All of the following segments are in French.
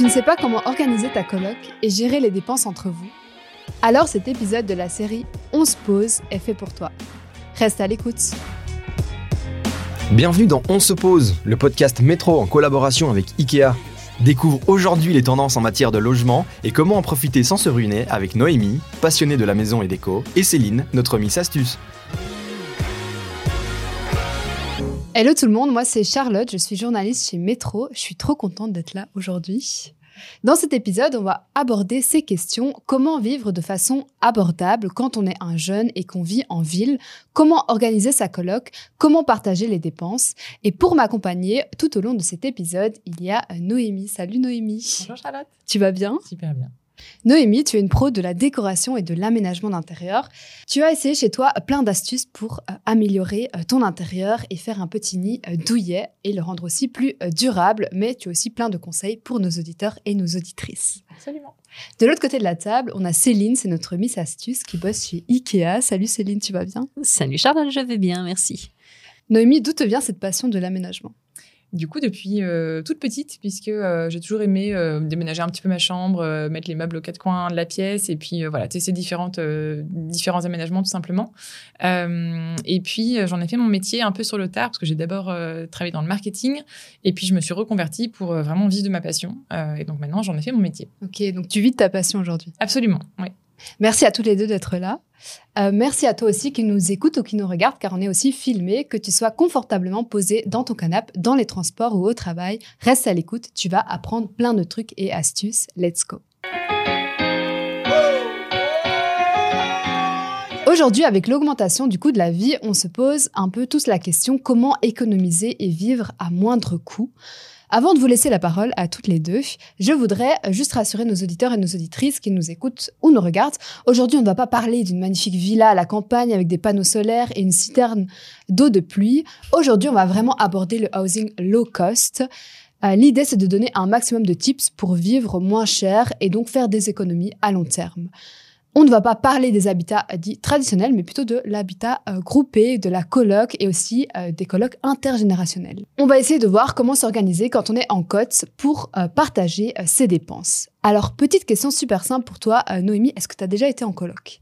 Tu ne sais pas comment organiser ta coloc et gérer les dépenses entre vous? Alors cet épisode de la série On se pose est fait pour toi. Reste à l'écoute. Bienvenue dans On se pose, le podcast métro en collaboration avec IKEA. Découvre aujourd'hui les tendances en matière de logement et comment en profiter sans se ruiner avec Noémie, passionnée de la maison et déco, et Céline, notre Miss Astuce. Hello tout le monde, moi c'est Charlotte, je suis journaliste chez Métro. Je suis trop contente d'être là aujourd'hui. Dans cet épisode, on va aborder ces questions. Comment vivre de façon abordable quand on est un jeune et qu'on vit en ville? Comment organiser sa coloc? Comment partager les dépenses? Et pour m'accompagner tout au long de cet épisode, il y a Noémie. Salut Noémie. Bonjour Charlotte. Tu vas bien? Super bien. Noémie, tu es une pro de la décoration et de l'aménagement d'intérieur. Tu as essayé chez toi plein d'astuces pour euh, améliorer euh, ton intérieur et faire un petit nid euh, douillet et le rendre aussi plus durable, mais tu as aussi plein de conseils pour nos auditeurs et nos auditrices. Absolument. De l'autre côté de la table, on a Céline, c'est notre Miss Astuce qui bosse chez Ikea. Salut Céline, tu vas bien? Salut Charlotte, je vais bien, merci. Noémie, d'où te vient cette passion de l'aménagement? Du coup, depuis euh, toute petite, puisque euh, j'ai toujours aimé euh, déménager un petit peu ma chambre, mettre les meubles aux quatre coins de la pièce, et puis voilà, tester différentes, différents aménagements tout simplement. et puis, j'en ai fait mon métier un peu sur le tard, parce que j'ai d'abord travaillé dans le marketing, et puis je me suis reconvertie pour vraiment vivre de ma passion. et donc maintenant, j'en ai fait mon métier. Ok, donc tu vis de ta passion aujourd'hui? Absolument, oui. Merci à tous les deux d'être là. Euh, merci à toi aussi qui nous écoute ou qui nous regarde, car on est aussi filmé, que tu sois confortablement posé dans ton canapé, dans les transports ou au travail. Reste à l'écoute, tu vas apprendre plein de trucs et astuces. Let's go. Aujourd'hui, avec l'augmentation du coût de la vie, on se pose un peu tous la question comment économiser et vivre à moindre coût? Avant de vous laisser la parole à toutes les deux, je voudrais juste rassurer nos auditeurs et nos auditrices qui nous écoutent ou nous regardent. Aujourd'hui, on ne va pas parler d'une magnifique villa à la campagne avec des panneaux solaires et une citerne d'eau de pluie. Aujourd'hui, on va vraiment aborder le housing low cost. Euh, l'idée, c'est de donner un maximum de tips pour vivre moins cher et donc faire des économies à long terme on ne va pas parler des habitats dits traditionnels, mais plutôt de l'habitat euh, groupé, de la coloc et aussi euh, des colocs intergénérationnels. On va essayer de voir comment s'organiser quand on est en côte pour euh, partager ses dépenses. Alors, petite question super simple pour toi, Noémie, est-ce que tu as déjà été en coloc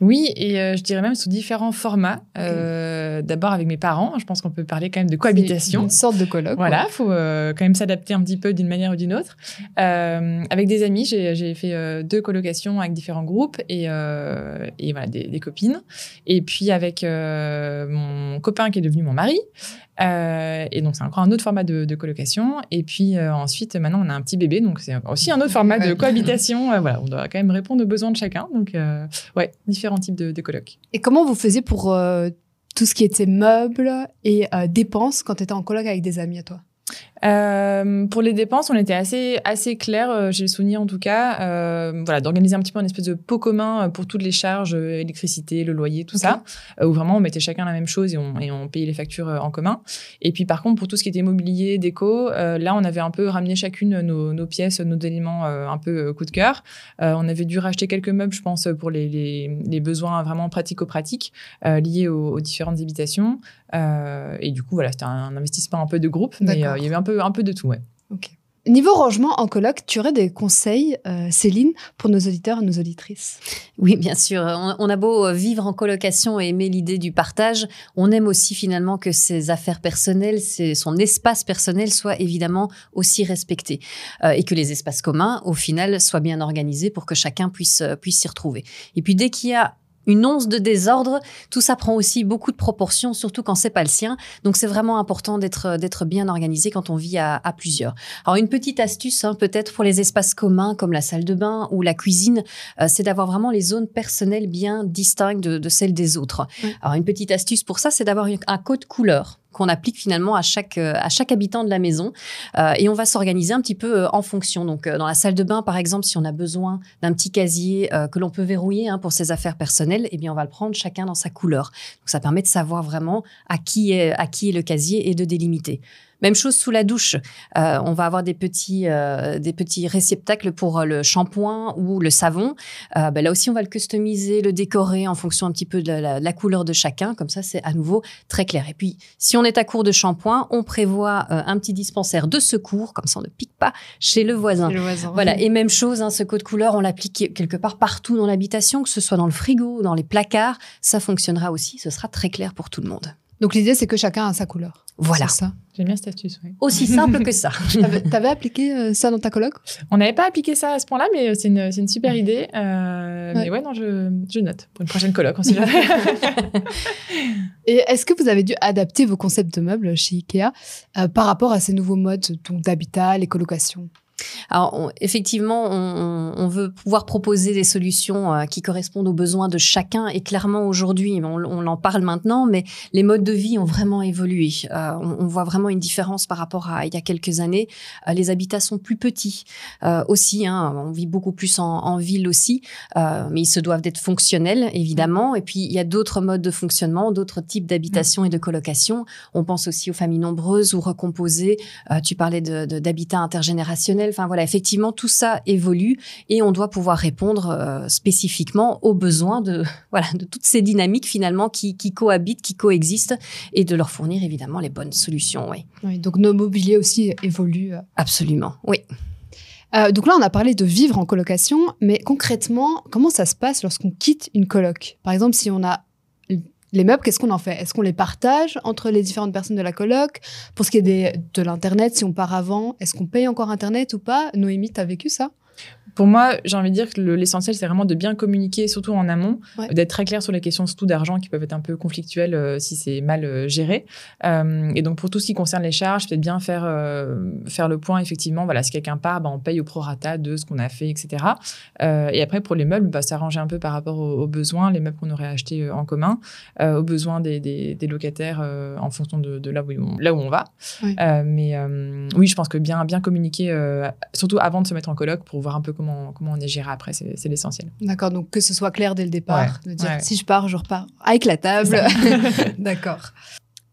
oui, et euh, je dirais même sous différents formats. Euh, d'abord avec mes parents, je pense qu'on peut parler quand même de cohabitation. Une sorte de colloque. Voilà, il faut euh, quand même s'adapter un petit peu d'une manière ou d'une autre. avec des amis, j'ai fait deux colocations avec différents groupes et, et voilà, des, des, copines. Et puis avec mon copain qui est devenu mon mari. Euh, et donc, c'est encore un autre format de, colocation. Et puis euh, ensuite, maintenant, on a un petit bébé. Donc, c'est aussi un autre format de cohabitation. Euh, voilà, on doit quand même répondre aux besoins de chacun. Donc, ouais, différents types de, de colocs. Et comment vous faisiez pour tout ce qui était meubles et dépenses quand tu étais en coloc avec des amis à toi? Euh, pour les dépenses, on était assez assez clair, euh, j'ai le souvenir en tout cas, euh, voilà, d'organiser un petit peu un espèce de pot commun euh, pour toutes les charges, électricité, le loyer, tout ça, où vraiment on mettait chacun la même chose et on, et on payait les factures en commun. Et puis par contre, pour tout ce qui était mobilier, déco, là on avait un peu ramené chacune nos, nos pièces, nos éléments un peu coup de cœur. on avait dû racheter quelques meubles, je pense, pour les, les, les besoins vraiment pratico-pratiques liés aux, aux, différentes habitations. et du coup, voilà, c'était un, investissement un peu de groupe, mais il y avait un peu un peu de tout, ouais. Ok. Niveau rangement en coloc, tu aurais des conseils, euh, Céline, pour nos auditeurs et nos auditrices? Oui, bien sûr. On, a beau euh, vivre en colocation et aimer l'idée du partage, on aime aussi finalement que ses affaires personnelles, son espace personnel soit évidemment aussi respecté euh, et que les espaces communs, au final, soient bien organisés pour que chacun puisse puisse s'y retrouver. Et puis dès qu'il y a une once de désordre, tout ça prend aussi beaucoup de proportions, surtout quand c'est pas le sien. Donc c'est vraiment important d'être d'être bien organisé quand on vit à, plusieurs. Alors une petite astuce, hein, peut-être pour les espaces communs comme la salle de bain ou la cuisine, euh, c'est d'avoir vraiment les zones personnelles bien distinctes de, celles des autres. Alors une petite astuce pour ça, c'est d'avoir un code couleur qu'on applique finalement à chaque euh, à chaque habitant de la maison euh, et on va s'organiser un petit peu euh, en fonction. Donc dans la salle de bain par exemple, si on a besoin d'un petit casier que l'on peut verrouiller hein, pour ses affaires personnelles, eh bien on va le prendre chacun dans sa couleur. Donc ça permet de savoir vraiment à qui est à qui est le casier et de délimiter. Même chose sous la douche. Euh, on va avoir des petits, euh, des petits réceptacles pour le shampoing ou le savon. Euh, ben là aussi, on va le customiser, le décorer en fonction un petit peu de la, la couleur de chacun. Comme ça, c'est à nouveau très clair. Et puis, si on est à court de shampoing, on prévoit euh, un petit dispensaire de secours. Comme ça, on ne pique pas chez le voisin. Le voisin. Voilà. Et même chose, hein, ce code couleur, on l'applique quelque part partout dans l'habitation, que ce soit dans le frigo, dans les placards. Ça fonctionnera aussi. Ce sera très clair pour tout le monde. Donc l'idée, c'est que chacun a sa couleur. Voilà. Ça. J'aime bien cette astuce. oui. Aussi simple que ça. T'avais appliqué euh, ça dans ta coloc? On n'avait pas appliqué ça à ce point-là, mais c'est une, c'est une super idée. Euh, Ouais. Mais ouais, non, je, je note pour une prochaine colloque. On sait jamais. Et est-ce que vous avez dû adapter vos concepts de meubles chez Ikea euh, par rapport à ces nouveaux modes donc d'habitat, les colocations? Alors, effectivement, on, veut pouvoir proposer des solutions euh, qui correspondent aux besoins de chacun. Et clairement, aujourd'hui, on, en parle maintenant, mais les modes de vie ont vraiment évolué. Euh, on, voit vraiment une différence par rapport à il y a quelques années. Euh, les habitats sont plus petits aussi. Hein, on vit beaucoup plus en, ville aussi, mais ils se doivent d'être fonctionnels, évidemment. Et puis, il y a d'autres modes de fonctionnement, d'autres types d'habitation et de colocation. On pense aussi aux familles nombreuses ou recomposées. Tu parlais de- de- d'habitat Enfin voilà, effectivement, tout ça évolue et on doit pouvoir répondre euh, spécifiquement aux besoins de voilà de toutes ces dynamiques finalement qui, qui cohabitent, qui coexistent et de leur fournir évidemment les bonnes solutions. Oui, Oui, Donc nos mobiliers aussi évoluent. absolument. Oui. Euh, donc là, on a parlé de vivre en colocation, mais concrètement, comment ça se passe lorsqu'on quitte une coloc? Par exemple, si on a les meubles, qu'est-ce qu'on en fait? Est-ce qu'on les partage entre les différentes personnes de la coloc? Pour ce qui est des, de l'Internet, si on part avant, est-ce qu'on paye encore Internet ou pas? Noémie, t'as vécu ça? Pour moi, j'ai envie de dire que le- l'essentiel, c'est vraiment de bien communiquer, surtout en amont, Ouais. d'être très clair sur les questions, surtout d'argent, qui peuvent être un peu conflictuelles euh, si c'est mal euh, géré. Euh, et donc, pour tout ce qui concerne les charges, peut-être bien faire, faire le point, effectivement. Voilà, si quelqu'un part, bah, on paye au prorata de ce qu'on a fait, etc. Et après, pour les meubles, bah, s'arranger un peu par rapport aux, aux besoins, les meubles qu'on aurait achetés en commun, aux besoins des, des- des locataires en fonction de, de là, où on, là où on va. Ouais. Mais oui, je pense que bien, bien communiquer, surtout avant de se mettre en colloque, pour voir un peu comment, comment on est géré après, c'est l'essentiel. D'accord, donc que ce soit clair dès le départ, Ouais, de dire ouais. si je pars, je repars avec la table. D'accord.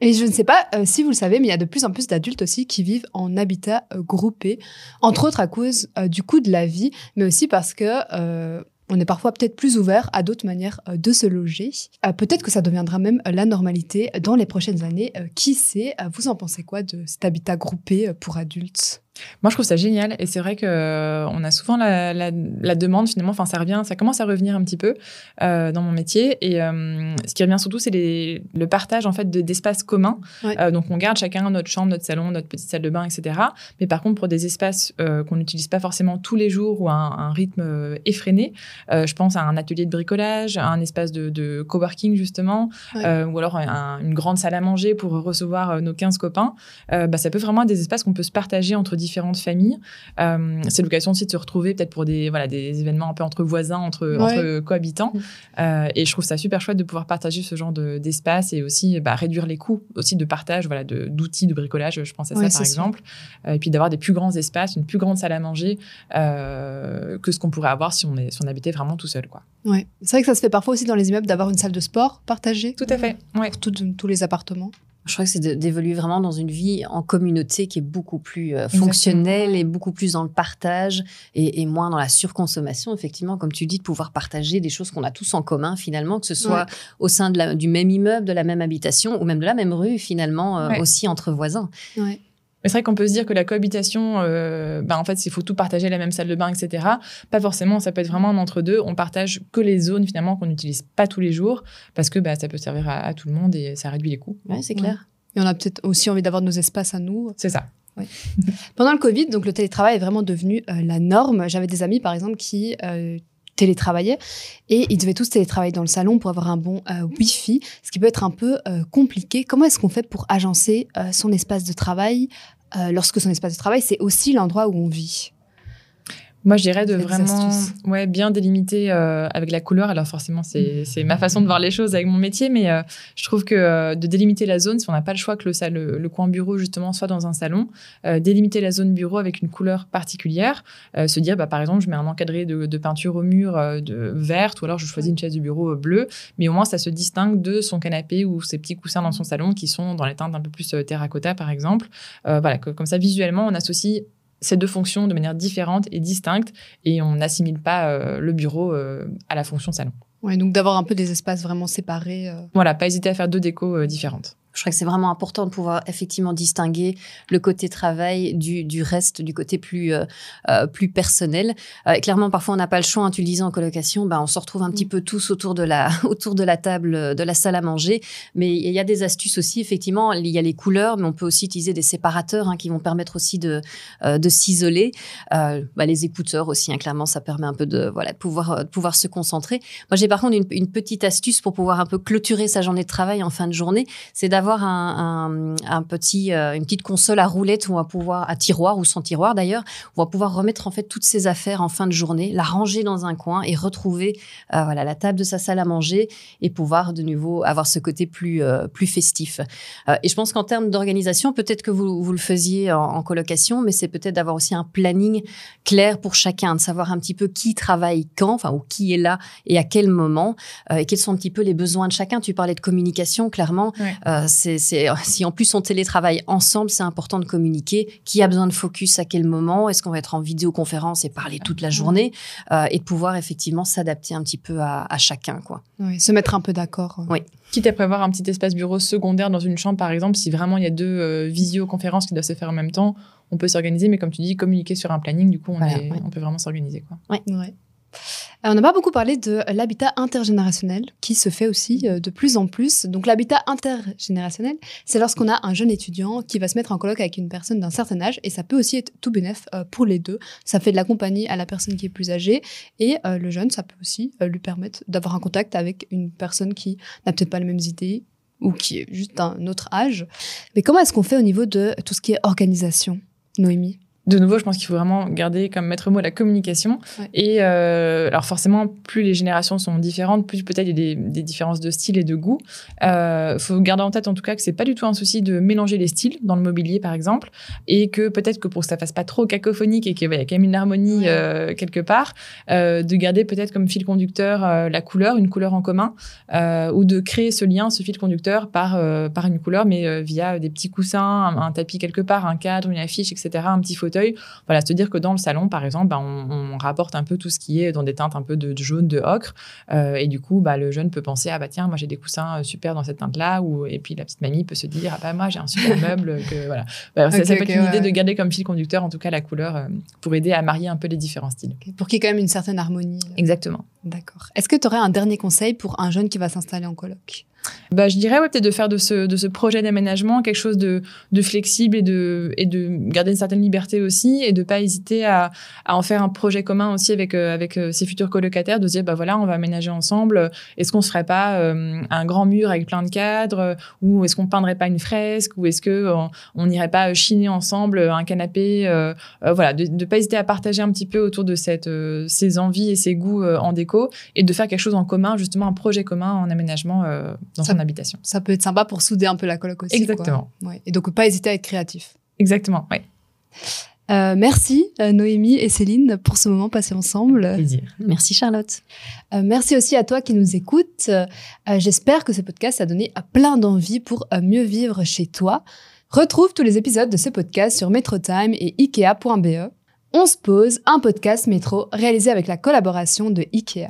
Et je ne sais pas euh, si vous le savez, mais il y a de plus en plus d'adultes aussi qui vivent en habitat euh, groupé, entre autres à cause euh, du coût de la vie, mais aussi parce que on est parfois peut-être plus ouvert à d'autres manières de se loger. Peut-être que ça deviendra même la normalité dans les prochaines années. Qui sait Vous en pensez quoi de cet habitat groupé pour adultes? Moi, je trouve ça génial. Et c'est vrai que euh, on a souvent la, la- la demande, finalement, enfin, ça revient, ça commence à revenir un petit peu euh, dans mon métier. Et euh, ce qui revient surtout, c'est les- le partage, en fait, de- d'espaces communs. Ouais. Euh, donc, on garde chacun notre chambre, notre salon, notre petite salle de bain, etc. Mais par contre, pour des espaces qu'on n'utilise pas forcément tous les jours ou à un, un rythme effréné, je pense à un atelier de bricolage, à un espace de, de coworking, justement, Ouais. ou alors un- une grande salle à manger pour recevoir nos 15 copains. Bah, ça peut vraiment être des espaces qu'on peut se partager entre différentes familles. Euh, c'est l'occasion aussi de se retrouver peut-être pour des, voilà, des événements un peu entre voisins, entre, Ouais. entre cohabitants. Mm. Euh, et je trouve ça super chouette de pouvoir partager ce genre de- d'espace et aussi bah, réduire les coûts aussi de partage voilà, d'outils de, bricolage. Je pense à ça par sûr. exemple. Euh, et puis d'avoir des plus grands espaces, une plus grande salle à manger euh, que ce qu'on pourrait avoir si on, est, si on habitait vraiment tout seul. Quoi. Ouais. C'est vrai que ça se fait parfois aussi dans les immeubles d'avoir une salle de sport partagée. Tout à fait. Ouais. Pour tout- tous les appartements. Je crois que c'est d'évoluer vraiment dans une vie en communauté qui est beaucoup plus euh, fonctionnelle et beaucoup plus dans le partage et, et moins dans la surconsommation. Effectivement, comme tu dis, de pouvoir partager des choses qu'on a tous en commun finalement, que ce soit Ouais. au sein de la- du même immeuble, de la même habitation ou même de la même rue finalement, euh, aussi entre voisins. Ouais. Mais c'est vrai qu'on peut se dire que la cohabitation, euh, bah, en fait, il faut tout partager la même salle de bain, etc. Pas forcément, ça peut être vraiment un entre-deux. On partage que les zones finalement qu'on n'utilise pas tous les jours parce que bah, ça peut servir à, à tout le monde et ça réduit les coûts. Ouais, c'est Ouais. clair. Et on a peut-être aussi envie d'avoir nos espaces à nous. C'est ça. Pendant le Covid, donc le télétravail est vraiment devenu euh, la norme. J'avais des amis, par exemple, qui euh, télétravaillaient et ils devaient tous télétravailler dans le salon pour avoir un bon euh, Wi-Fi, ce qui peut être un peu euh, compliqué. Comment est-ce qu'on fait pour agencer euh, son espace de travail euh, lorsque son espace de travail, c'est aussi l'endroit où on vit Moi, je dirais de vraiment ouais, bien délimiter euh, avec la couleur. Alors forcément, c'est ma façon de voir les choses avec mon métier, mais euh, je trouve que euh, de délimiter la zone, si on n'a pas le choix que le, sa- le, le coin bureau, justement, soit dans un salon, délimiter la zone bureau avec une couleur particulière, se dire, bah, par exemple, je mets un encadré de, de peinture au mur de verte, ou alors je choisis une chaise de bureau bleue, mais au moins ça se distingue de son canapé ou ses petits coussins dans son salon qui sont dans les teintes un peu plus terracotta, par exemple. Voilà, que- comme ça, visuellement, on associe ces deux fonctions de manière différente et distincte et on n'assimile pas euh, le bureau euh, à la fonction salon. Ouais, donc d'avoir un peu des espaces vraiment séparés. euh. Voilà, pas hésiter à faire deux décos différentes. Je crois que c'est vraiment important de pouvoir effectivement distinguer le côté travail du, du reste, du côté plus euh, euh, plus personnel. Euh, clairement, parfois on n'a pas le choix. hein, tu le disais en colocation, ben on se retrouve un petit peu tous autour de la autour de la table euh, de la salle à manger. Mais il y a des astuces aussi. Effectivement, il y a les couleurs, mais on peut aussi utiliser des séparateurs hein, qui vont permettre aussi de euh, de s'isoler. Euh, bah, les écouteurs aussi, hein, clairement, ça permet un peu de voilà de pouvoir de pouvoir se concentrer. Moi, j'ai par contre une, une petite astuce pour pouvoir un peu clôturer sa journée de travail en fin de journée, c'est d'avoir un, un, un petit, euh, une petite console à roulettes où on va pouvoir, à tiroir ou sans tiroir d'ailleurs, on va pouvoir remettre en fait toutes ses affaires en fin de journée, la ranger dans un coin et retrouver euh, voilà la table de sa salle à manger et pouvoir de nouveau avoir ce côté plus euh, plus festif. Euh, et je pense qu'en termes d'organisation, peut-être que vous, vous le faisiez en, en colocation, mais c'est peut-être d'avoir aussi un planning clair pour chacun, de savoir un petit peu qui travaille quand, enfin ou qui est là et à quel moment, et quels sont un petit peu les besoins de chacun. Tu parlais de communication, clairement. C'est, c'est, si en plus on télétravaille ensemble, c'est important de communiquer. Qui a besoin de focus à quel moment? Est-ce qu'on va être en vidéoconférence et parler toute la journée? Euh, Et de pouvoir effectivement s'adapter un petit peu à, à chacun, quoi. Ouais, se mettre un peu d'accord. Oui. Quitte à prévoir un petit espace bureau secondaire dans une chambre, par exemple, si vraiment il y a deux euh, visioconférences qui doivent se faire en même temps, on peut s'organiser, mais comme tu dis, communiquer sur un planning, du coup, on, Voilà, est- ouais. on peut vraiment s'organiser. Quoi. Ouais. Euh, On n'a pas beaucoup parlé de l'habitat intergénérationnel qui se fait aussi euh, de plus en plus. Donc l'habitat intergénérationnel, c'est lorsqu'on a un jeune étudiant qui va se mettre en coloc avec une personne d'un certain âge et ça peut aussi être tout bénef euh, pour les deux. Ça fait de la compagnie à la personne qui est plus âgée et euh, le jeune, ça peut aussi euh, lui permettre d'avoir un contact avec une personne qui n'a peut-être pas les mêmes idées ou qui est juste d'un autre âge. Mais comment est-ce qu'on fait au niveau de tout ce qui est organisation, Noémie? De nouveau, je pense qu'il faut vraiment garder comme maître mot la communication. Ouais. Et euh, alors forcément, plus les générations sont différentes, plus peut-être il y a des, des différences de style et de goût. Il faut garder en tête en tout cas que c'est pas du tout un souci de mélanger les styles dans le mobilier par exemple, et que peut-être que pour que ça fasse pas trop cacophonique et qu'il y ait quand même une harmonie Ouais. euh, quelque part, euh, de garder peut-être comme fil conducteur euh, la couleur, une couleur en commun, euh, ou de créer ce lien, ce fil conducteur par par, une couleur, mais euh, via des petits coussins, un, un tapis quelque part, un cadre, une affiche, etc., un petit fauteuil. Voilà, se dire que dans le salon, par exemple, bah, on, on rapporte un peu tout ce qui est dans des teintes un peu de, de jaune, de ocre, euh, et du coup, bah, le jeune peut penser ah bah tiens, moi j'ai des coussins euh, super dans cette teinte-là, ou et puis la petite mamie peut se dire ah bah moi j'ai un super meuble que voilà. Bah, ça, peut être une ouais. idée de garder comme fil conducteur, en tout cas la couleur, euh, pour aider à marier un peu les différents styles. Pour qu'il y ait quand même une certaine harmonie. Exactement. D'accord. Est-ce que tu aurais un dernier conseil pour un jeune qui va s'installer en coloc? Bah, je dirais ouais, peut-être de faire de ce, de ce projet d'aménagement quelque chose de, de flexible et de, et de garder une certaine liberté aussi et de pas hésiter à, à en faire un projet commun aussi avec, euh, avec euh, ses futurs colocataires, de se dire bah voilà, on va aménager ensemble. Est-ce qu'on se ferait pas euh, un grand mur avec plein de cadres euh, ou est-ce qu'on peindrait pas une fresque ou est-ce que on- n'irait pas chiner ensemble un canapé euh, Voilà, de ne pas hésiter à partager un petit peu autour de cette, ses envies et ses goûts en déco et de faire quelque chose en commun, justement un projet commun en aménagement dans Ça- son habitation. Ça peut être sympa pour souder un peu la coloc aussi. Exactement. quoi. Ouais. Et donc, pas hésiter à être créatif. Exactement, ouais. Euh, merci euh, Noémie et Céline pour ce moment passé ensemble. Plaisir. Merci Charlotte. Euh, merci aussi à toi qui nous écoutes. Euh, J'espère que ce podcast a donné euh, plein d'envie pour euh, mieux vivre chez toi. Retrouve tous les épisodes de ce podcast sur MetroTime et ikea.be. On se pose, un podcast métro réalisé avec la collaboration de Ikea.